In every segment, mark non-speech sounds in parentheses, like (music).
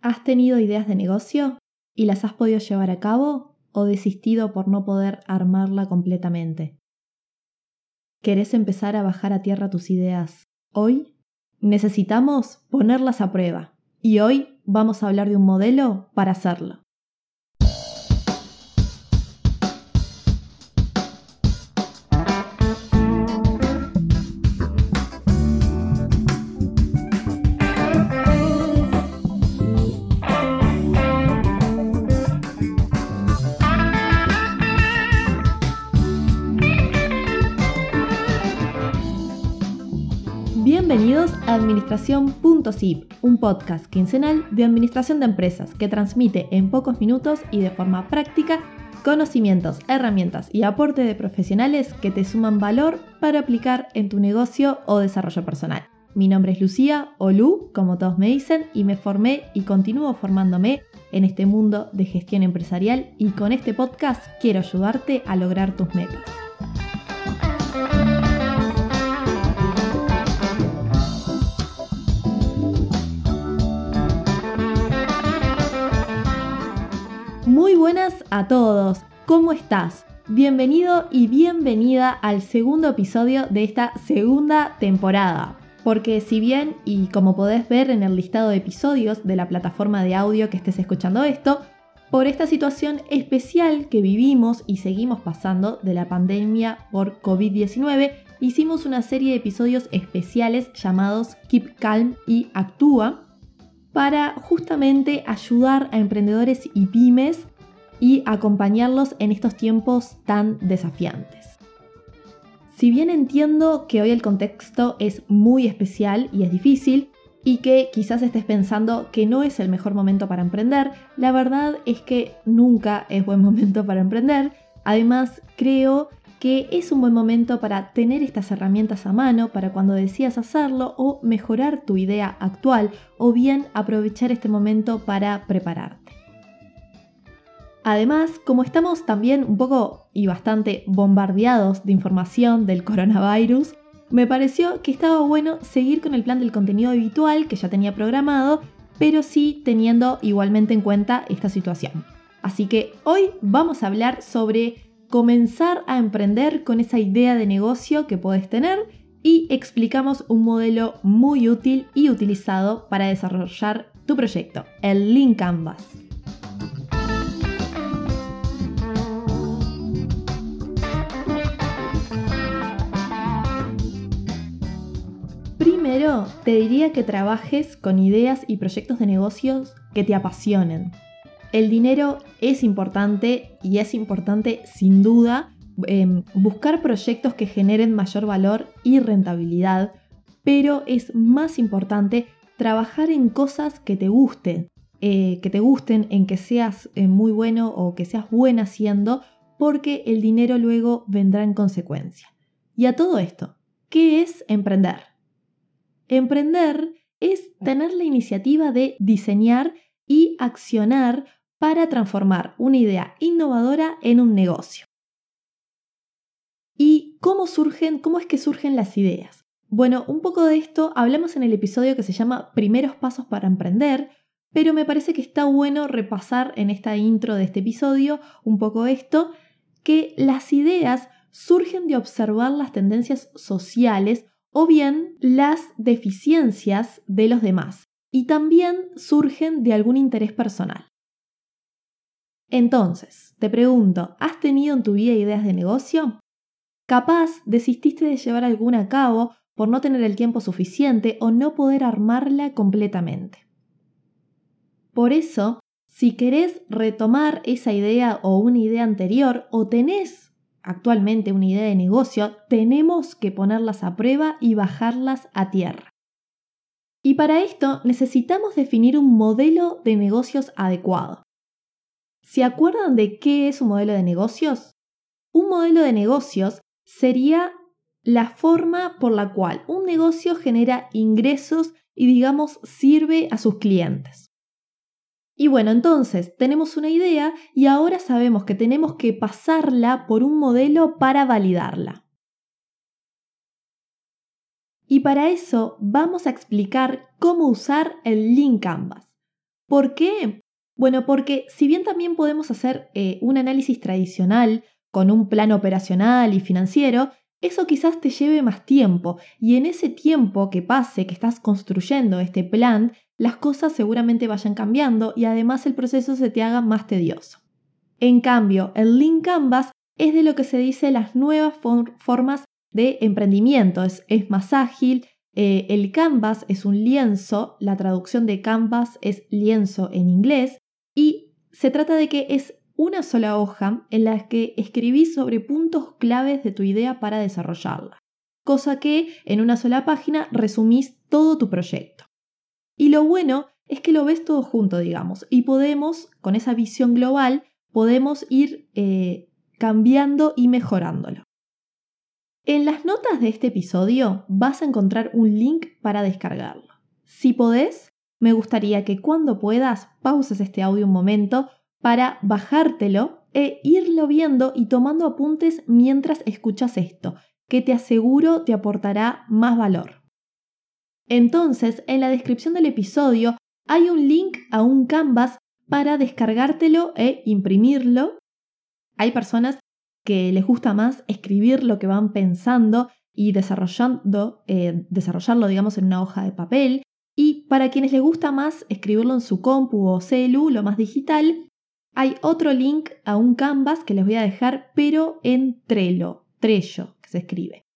¿Has tenido ideas de negocio y las has podido llevar a cabo o desistido por no poder armarla completamente? ¿Querés empezar a bajar a tierra tus ideas hoy? Necesitamos ponerlas a prueba y hoy vamos a hablar de un modelo para hacerlo. Bienvenidos a Administración.zip, un podcast quincenal de administración de empresas que transmite en pocos minutos y de forma práctica conocimientos, herramientas y aporte de profesionales que te suman valor para aplicar en tu negocio o desarrollo personal. Mi nombre es Lucía o Lu, como todos me dicen, y me formé y continúo formándome en este mundo de gestión empresarial y con este podcast quiero ayudarte a lograr tus metas. Muy buenas a todos, ¿cómo estás? Bienvenido y bienvenida al segundo episodio de esta segunda temporada. Porque si bien, y como podés ver en el listado de episodios de la plataforma de audio que estés escuchando esto, por esta situación especial que vivimos y seguimos pasando de la pandemia por COVID-19, hicimos una serie de episodios especiales llamados Keep Calm y Actúa, para justamente ayudar a emprendedores y pymes y acompañarlos en estos tiempos tan desafiantes. Si bien entiendo que hoy el contexto es muy especial y es difícil, y que quizás estés pensando que no es el mejor momento para emprender, la verdad es que nunca es buen (laughs) momento para emprender. Además, creo que es un buen momento para tener estas herramientas a mano para cuando decidas hacerlo o mejorar tu idea actual o bien aprovechar este momento para prepararte. Además, como estamos también un poco y bastante bombardeados de información del coronavirus, me pareció que estaba bueno seguir con el plan del contenido habitual que ya tenía programado, pero sí teniendo igualmente en cuenta esta situación. Así que hoy vamos a hablar sobre comenzar a emprender con esa idea de negocio que puedes tener y explicamos un modelo muy útil y utilizado para desarrollar tu proyecto, el Lean Canvas. Te diría que trabajes con ideas y proyectos de negocios que te apasionen, el dinero es importante y es importante sin duda em, buscar proyectos que generen mayor valor y rentabilidad, pero es más importante trabajar en cosas que te gusten, eh, que te gusten, en que seas eh, muy bueno o que seas buena haciendo, porque el dinero luego vendrá en consecuencia. Y a todo esto, ¿qué es emprender? Emprender es tener la iniciativa de diseñar y accionar para transformar una idea innovadora en un negocio. ¿Y cómo surgen, cómo es que surgen las ideas? Bueno, un poco de esto hablamos en el episodio que se llama Primeros pasos para emprender, pero me parece que está bueno repasar en esta intro de este episodio un poco esto, que las ideas surgen de observar las tendencias sociales o bien las deficiencias de los demás, y también surgen de algún interés personal. Entonces, te pregunto, ¿has tenido en tu vida ideas de negocio? Capaz desististe de llevar alguna a cabo por no tener el tiempo suficiente o no poder armarla completamente. Por eso, si querés retomar esa idea o una idea anterior o tenés actualmente una idea de negocio, tenemos que ponerlas a prueba y bajarlas a tierra. Y para esto necesitamos definir un modelo de negocios adecuado. ¿Se acuerdan de qué es un modelo de negocios? Un modelo de negocios sería la forma por la cual un negocio genera ingresos y digamos sirve a sus clientes. Y bueno, entonces tenemos una idea y ahora sabemos que tenemos que pasarla por un modelo para validarla. Y para eso vamos a explicar cómo usar el Lean Canvas. ¿Por qué? Bueno, porque si bien también podemos hacer eh, un análisis tradicional con un plan operacional y financiero, eso quizás te lleve más tiempo y en ese tiempo que pase, que estás construyendo este plan, las cosas seguramente vayan cambiando y además el proceso se te haga más tedioso. En cambio, el Lean Canvas es de lo que se dice las nuevas formas de emprendimiento, es, más ágil. Eh, el Canvas es un lienzo, la traducción de Canvas es lienzo en inglés, y se trata de que es una sola hoja en la que escribís sobre puntos claves de tu idea para desarrollarla, cosa que en una sola página resumís todo tu proyecto. Y lo bueno es que lo ves todo junto, digamos, y podemos, con esa visión global, podemos ir eh, cambiando y mejorándolo. En las notas de este episodio vas a encontrar un link para descargarlo. Si podés, me gustaría que cuando puedas pauses este audio un momento para bajártelo e irlo viendo y tomando apuntes mientras escuchas esto, que te aseguro te aportará más valor. Entonces, en la descripción del episodio hay un link a un canvas para descargártelo e imprimirlo. Hay personas que les gusta más escribir lo que van pensando y desarrollando, eh, desarrollarlo, digamos, en una hoja de papel. Y para quienes les gusta más escribirlo en su compu o celu, lo más digital, hay otro link a un canvas que les voy a dejar, pero en Trello, Trello, que se escribe.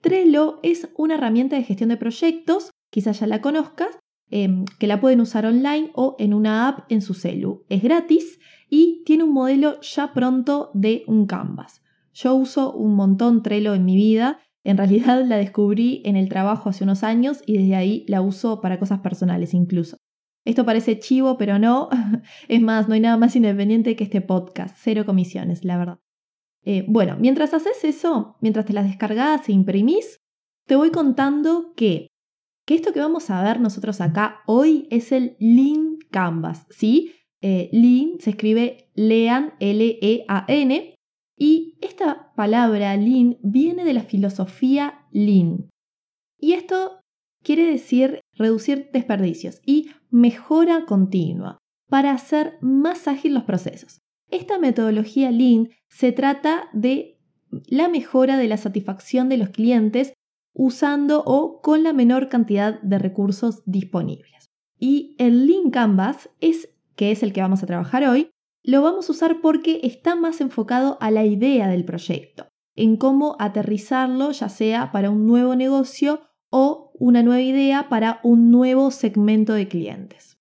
Trello es una herramienta de gestión de proyectos, quizás ya la conozcas, em, que la pueden usar online o en una app en su celu. Es gratis y tiene un modelo ya pronto de un canvas. Yo uso un montón Trello en mi vida. En realidad la descubrí en el trabajo hace unos años y desde ahí la uso para cosas personales incluso. Esto parece chivo, pero no. (laughs) Es más, no hay nada más independiente que este podcast. Cero comisiones, la verdad. Eh, bueno, mientras haces eso, mientras te las descargas e imprimís, te voy contando que, que esto que vamos a ver nosotros acá hoy es el Lean Canvas, ¿sí? Eh, lean se escribe Lean, L-E-A-N, y esta palabra Lean viene de la filosofía Lean. Y esto quiere decir reducir desperdicios y mejora continua para hacer más ágil los procesos. Esta metodología Lean se trata de la mejora de la satisfacción de los clientes usando o con la menor cantidad de recursos disponibles. Y el Lean Canvas es, que es el que vamos a trabajar hoy, lo vamos a usar porque está más enfocado a la idea del proyecto, en cómo aterrizarlo ya sea para un nuevo negocio o una nueva idea para un nuevo segmento de clientes.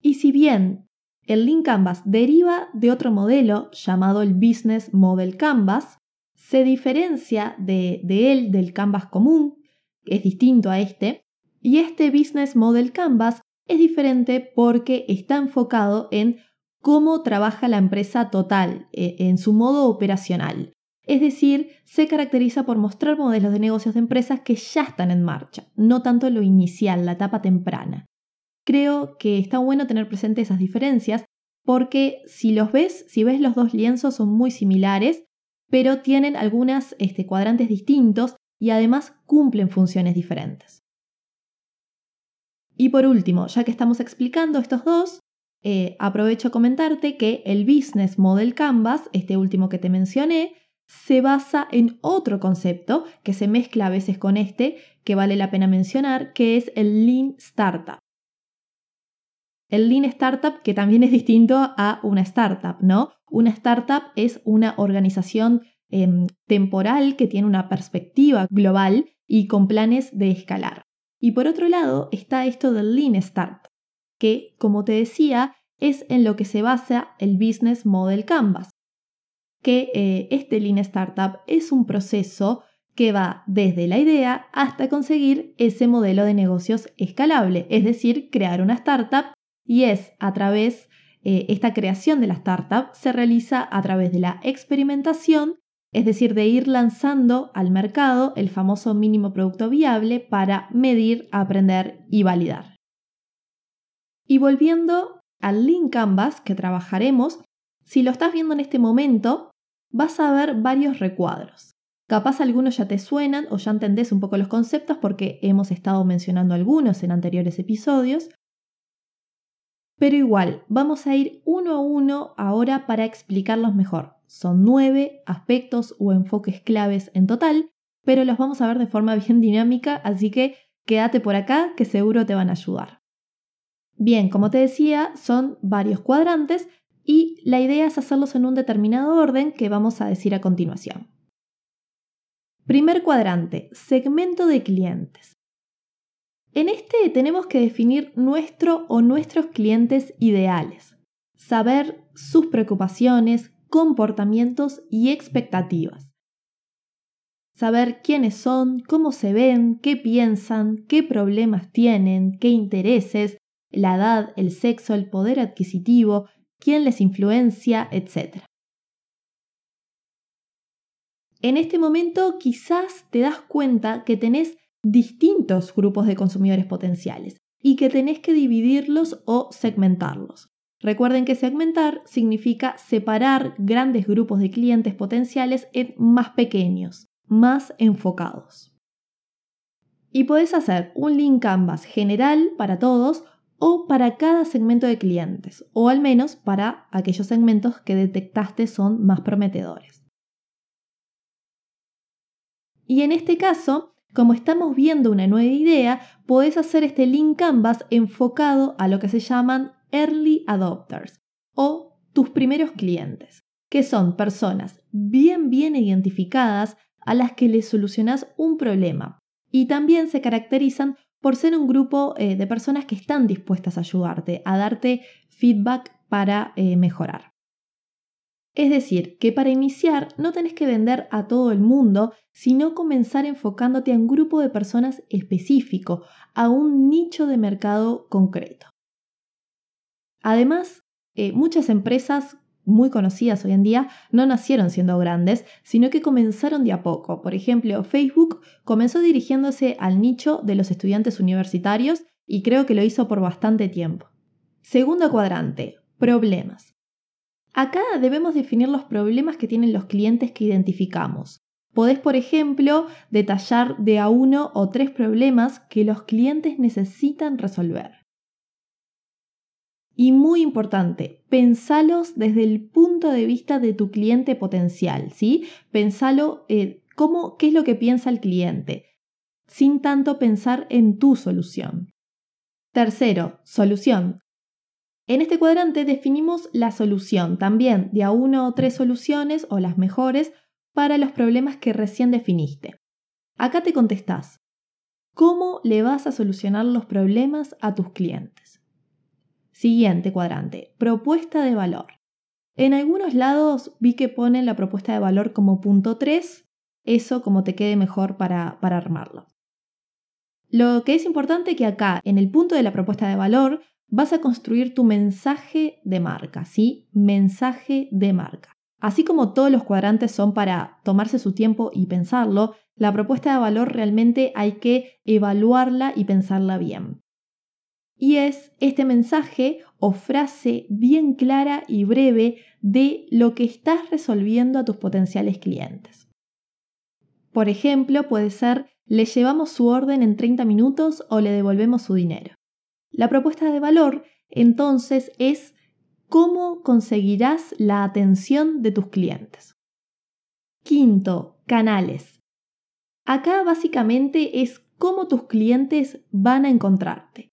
Y si bien el Lean Canvas deriva de otro modelo llamado el Business Model Canvas, se diferencia de, él del Canvas común, que es distinto a este, y este Business Model Canvas es diferente porque está enfocado en cómo trabaja la empresa total, e, en su modo operacional. Es decir, se caracteriza por mostrar modelos de negocios de empresas que ya están en marcha, no tanto lo inicial, la etapa temprana. Creo que está bueno tener presente esas diferencias porque si los ves, si ves los dos lienzos son muy similares, pero tienen algunos este, cuadrantes distintos y además cumplen funciones diferentes. Y por último, ya que estamos explicando estos dos, eh, aprovecho a comentarte que el Business Model Canvas, este último que te mencioné, se basa en otro concepto que se mezcla a veces con este, que vale la pena mencionar, que es el Lean Startup. El Lean Startup, que también es distinto a una startup, ¿no? Una startup es una organización em, temporal que tiene una perspectiva global y con planes de escalar. Y por otro lado está esto del Lean Startup, que, como te decía, es en lo que se basa el Business Model Canvas que eh, este Lean Startup es un proceso que va desde la idea hasta conseguir ese modelo de negocios escalable, es decir, crear una startup y es a través, eh, esta creación de la startup se realiza a través de la experimentación, es decir, de ir lanzando al mercado el famoso mínimo producto viable para medir, aprender y validar. Y volviendo al Lean Canvas que trabajaremos, si lo estás viendo en este momento, vas a ver varios recuadros. Capaz algunos ya te suenan o ya entendés un poco los conceptos porque hemos estado mencionando algunos en anteriores episodios. pero igual, vamos a ir uno a uno ahora para explicarlos mejor. Son nueve aspectos o enfoques claves en total, pero los vamos a ver de forma bien dinámica, así que quédate por acá que seguro te van a ayudar. Bien, como te decía, son varios cuadrantes y la idea es hacerlos en un determinado orden que vamos a decir a continuación. Primer cuadrante, segmento de clientes. En este tenemos que definir nuestro o nuestros clientes ideales, saber sus preocupaciones, comportamientos y expectativas. Saber quiénes son, cómo se ven, qué piensan, qué problemas tienen, qué intereses, la edad, el sexo, el poder adquisitivo, quién les influencia, etc. En este momento quizás te das cuenta que tenés distintos grupos de consumidores potenciales y que tenés que dividirlos o segmentarlos. Recuerden que segmentar significa separar grandes grupos de clientes potenciales en más pequeños, más enfocados. Y podés hacer un link canvas general para todos o para cada segmento de clientes, o al menos para aquellos segmentos que detectaste son más prometedores. Y en este caso, como estamos viendo una nueva idea, podés hacer este link canvas enfocado a lo que se llaman early adopters o tus primeros clientes, que son personas bien bien identificadas a las que les solucionas un problema y también se caracterizan por ser un grupo eh, de personas que están dispuestas a ayudarte, a darte feedback para eh, mejorar. Es decir, que para iniciar no tenés que vender a todo el mundo, sino comenzar enfocándote a un grupo de personas específico, a un nicho de mercado concreto. Además, eh, muchas empresas muy conocidas hoy en día no nacieron siendo grandes, sino que comenzaron de a poco. Por ejemplo, Facebook comenzó dirigiéndose al nicho de los estudiantes universitarios y creo que lo hizo por bastante tiempo. Segundo cuadrante, problemas. Acá debemos definir los problemas que tienen los clientes que identificamos. Podés, por ejemplo, detallar de a uno o tres problemas que los clientes necesitan resolver. Y muy importante, pensalos desde el punto de vista de tu cliente potencial, ¿sí? Pensalo eh, cómo, qué es lo que piensa el cliente, sin tanto pensar en tu solución. Tercero, solución. En este cuadrante definimos la solución también de a una o tres soluciones o las mejores para los problemas que recién definiste. Acá te contestás, ¿cómo le vas a solucionar los problemas a tus clientes? Siguiente cuadrante, propuesta de valor. En algunos lados vi que ponen la propuesta de valor como punto 3, eso como te quede mejor para, para armarlo. Lo que es importante que acá, en el punto de la propuesta de valor, vas a construir tu mensaje de marca, ¿sí? Mensaje de marca. Así como todos los cuadrantes son para tomarse su tiempo y pensarlo, la propuesta de valor realmente hay que evaluarla y pensarla bien y es este mensaje o frase bien clara y breve de lo que estás resolviendo a tus potenciales clientes. Por ejemplo, puede ser, le llevamos su orden en 30 minutos o le devolvemos su dinero. La propuesta de valor, entonces, es cómo conseguirás la atención de tus clientes. Quinto, canales. Acá básicamente es cómo tus clientes van a encontrarte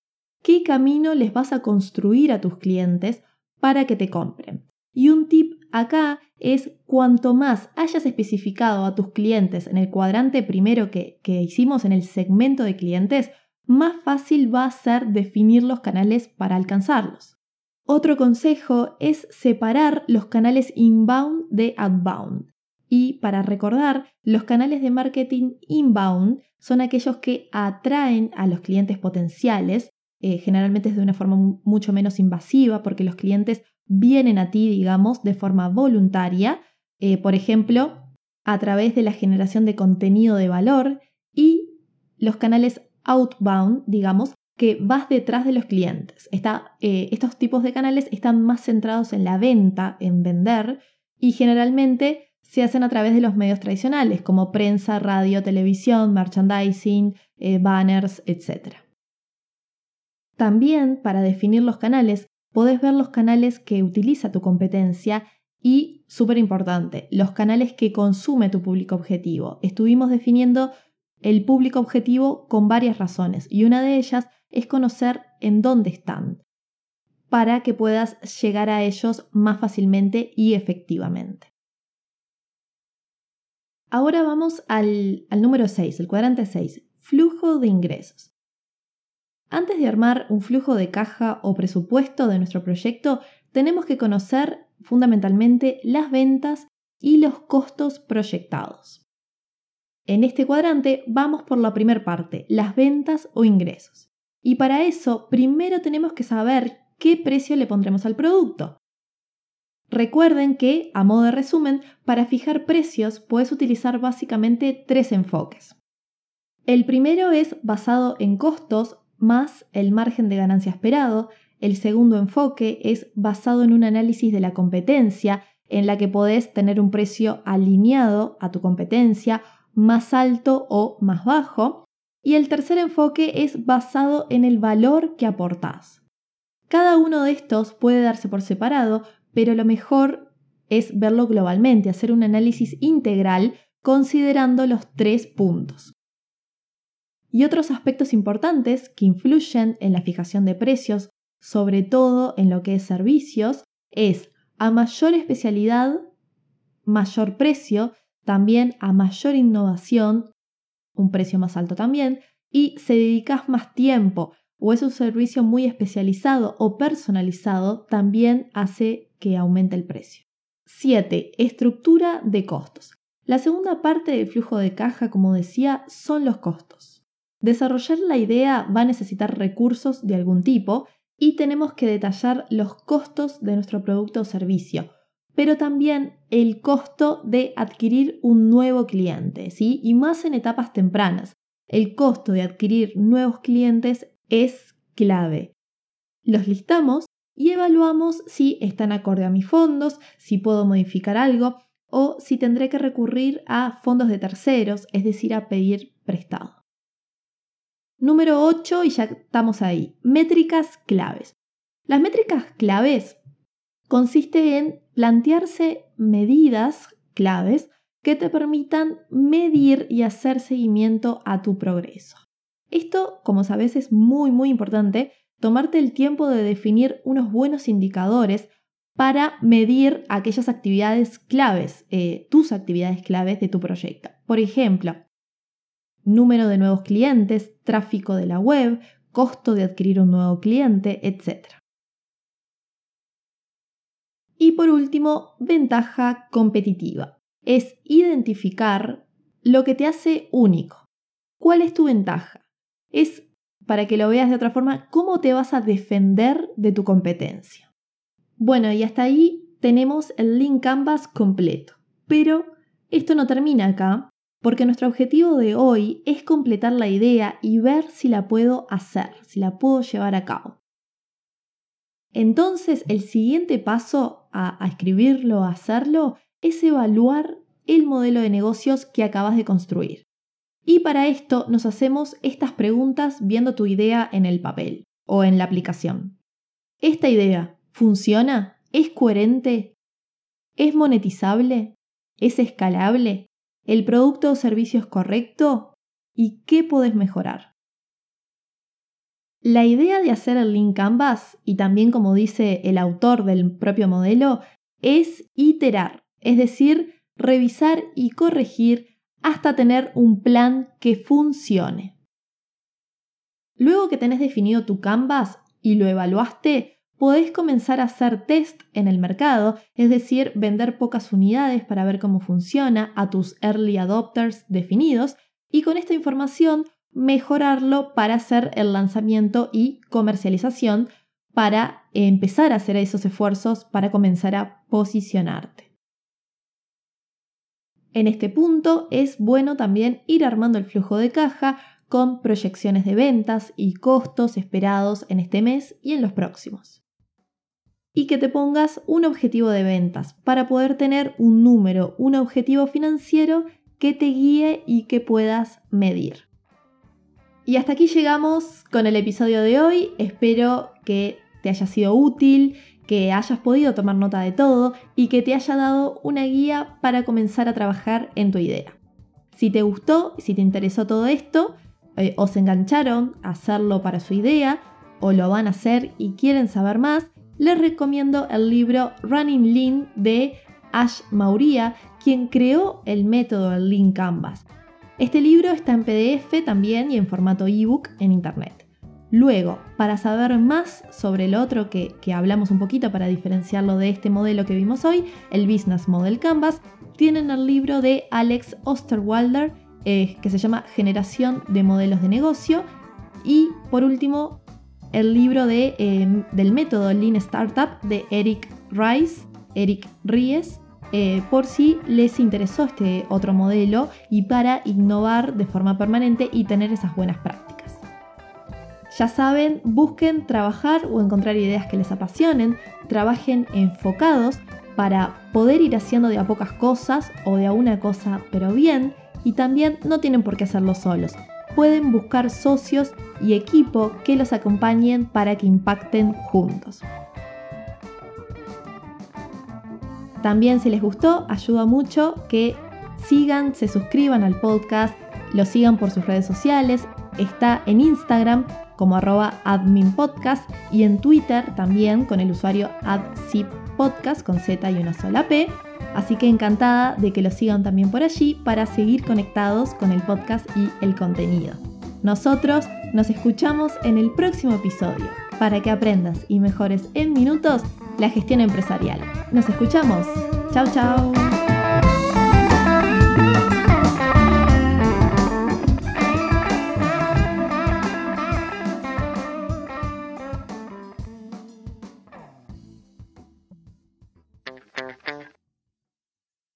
qué camino les vas a construir a tus clientes para que te compren. Y un tip acá es cuanto más hayas especificado a tus clientes en el cuadrante primero que, que hicimos en el segmento de clientes, más fácil va a ser definir los canales para alcanzarlos. Otro consejo es separar los canales inbound de outbound. Y para recordar, los canales de marketing inbound son aquellos que atraen a los clientes potenciales eh, generalmente es de una forma mucho menos invasiva porque los clientes vienen a ti, digamos, de forma voluntaria, eh, por ejemplo, a través de la generación de contenido de valor y los canales outbound, digamos, que vas detrás de los clientes. Eh, estos tipos de canales están más centrados en la venta, en vender, y generalmente se hacen a través de los medios tradicionales, como prensa, radio, televisión, merchandising, banners, etc. También, para definir los canales, podés ver los canales que utiliza tu competencia y, súper importante, los canales que consume tu público objetivo. Estuvimos definiendo el público objetivo con varias razones y una de ellas es conocer en dónde están para que puedas llegar a ellos más fácilmente y efectivamente. Ahora vamos al, número 6, el cuadrante 6, flujo de ingresos. Antes de armar un flujo de caja o presupuesto de nuestro proyecto, tenemos que conocer fundamentalmente las ventas y los costos proyectados. En este cuadrante vamos por la primera parte, las ventas o ingresos. Y para eso, primero tenemos que saber qué precio le pondremos al producto. Recuerden que, a modo de resumen, para fijar precios puedes utilizar básicamente tres enfoques. El primero es basado en costos más el margen de ganancia esperado. El segundo enfoque es basado en un análisis de la competencia, en la que podés tener un precio alineado a tu competencia, más alto o más bajo. Y el tercer enfoque es basado en el valor que aportás. Cada uno de estos puede darse por separado, pero lo mejor es verlo globalmente, hacer un análisis integral considerando los tres puntos. Y otros aspectos importantes que influyen en la fijación de precios, sobre todo en lo que es servicios, es a mayor especialidad, mayor precio, también a mayor innovación, un precio más alto también, y se dedicas más tiempo o es un servicio muy especializado o personalizado, también hace que aumente el precio. 7. Estructura de costos. La segunda parte del flujo de caja, como decía, son los costos. Desarrollar la idea va a necesitar recursos de algún tipo y tenemos que detallar los costos de nuestro producto o servicio, pero también el costo de adquirir un nuevo cliente, ¿sí? Y más en etapas tempranas. El costo de adquirir nuevos clientes es clave. Los listamos y evaluamos si están acorde a mis fondos, si puedo modificar algo o si tendré que recurrir a fondos de terceros, es decir, a pedir prestado. Número 8, y ya estamos ahí, métricas claves. Las métricas claves consiste en plantearse medidas claves que te permitan medir y hacer seguimiento a tu progreso. Esto, como sabes, es muy, muy importante, tomarte el tiempo de definir unos buenos indicadores para medir aquellas actividades claves, eh, tus actividades claves de tu proyecto. Por ejemplo, número de nuevos clientes, tráfico de la web, costo de adquirir un nuevo cliente, etc. Y por último, ventaja competitiva. Es identificar lo que te hace único. ¿Cuál es tu ventaja? es, para que lo veas de otra forma, cómo te vas a defender de tu competencia. Bueno, y hasta ahí tenemos el link Canvas completo. Pero esto no termina acá, porque nuestro objetivo de hoy es completar la idea y ver si la puedo hacer, si la puedo llevar a cabo. Entonces, el siguiente paso a, escribirlo, a hacerlo, es evaluar el modelo de negocios que acabas de construir. Y para esto nos hacemos estas preguntas viendo tu idea en el papel o en la aplicación. ¿Esta idea funciona? ¿Es coherente? ¿Es monetizable? ¿Es escalable? ¿El producto o servicio es correcto? ¿Y qué puedes mejorar? La idea de hacer el link Canvas, y también como dice el autor del propio modelo, es iterar, es decir, revisar y corregir hasta tener un plan que funcione. Luego que tenés definido tu canvas y lo evaluaste, podés comenzar a hacer test en el mercado, es decir, vender pocas unidades para ver cómo funciona a tus early adopters definidos y con esta información mejorarlo para hacer el lanzamiento y comercialización para empezar a hacer esos esfuerzos para comenzar a posicionarte. En este punto es bueno también ir armando el flujo de caja con proyecciones de ventas y costos esperados en este mes y en los próximos. Y que te pongas un objetivo de ventas para poder tener un número, un objetivo financiero que te guíe y que puedas medir. Y hasta aquí llegamos con el episodio de hoy. Espero que te haya sido útil, que hayas podido tomar nota de todo y que te haya dado una guía para comenzar a trabajar en tu idea. Si te gustó, si te interesó todo esto, eh, o se engancharon a hacerlo para su idea, o lo van a hacer y quieren saber más, les recomiendo el libro Running Lean de Ash Mauria, quien creó el método Lean Canvas. Este libro está en PDF también y en formato ebook en internet. Luego, para saber más sobre el otro que, hablamos un poquito para diferenciarlo de este modelo que vimos hoy, el Business Model Canvas, tienen el libro de Alex Osterwalder eh, que se llama Generación de Modelos de Negocio y por último el libro de, em, del método Lean Startup de Eric Rice, Eric Ries, eh, por si les interesó este otro modelo y para innovar de forma permanente y tener esas buenas prácticas. Ya saben, busquen trabajar o encontrar ideas que les apasionen, trabajen enfocados para poder ir haciendo de a pocas cosas o de a una cosa pero bien y también no tienen por qué hacerlo solos pueden buscar socios y equipo que los acompañen para que impacten juntos. También si les gustó, ayuda mucho que sigan, se suscriban al podcast, lo sigan por sus redes sociales, está en Instagram como arroba adminpodcast y en Twitter también con el usuario AdZipPodcast con Z y una sola P. Así que encantada de que lo sigan también por allí para seguir conectados con el podcast y el contenido. Nosotros nos escuchamos en el próximo episodio para que aprendas y mejores en minutos la gestión empresarial. Nos escuchamos. Chao, chao.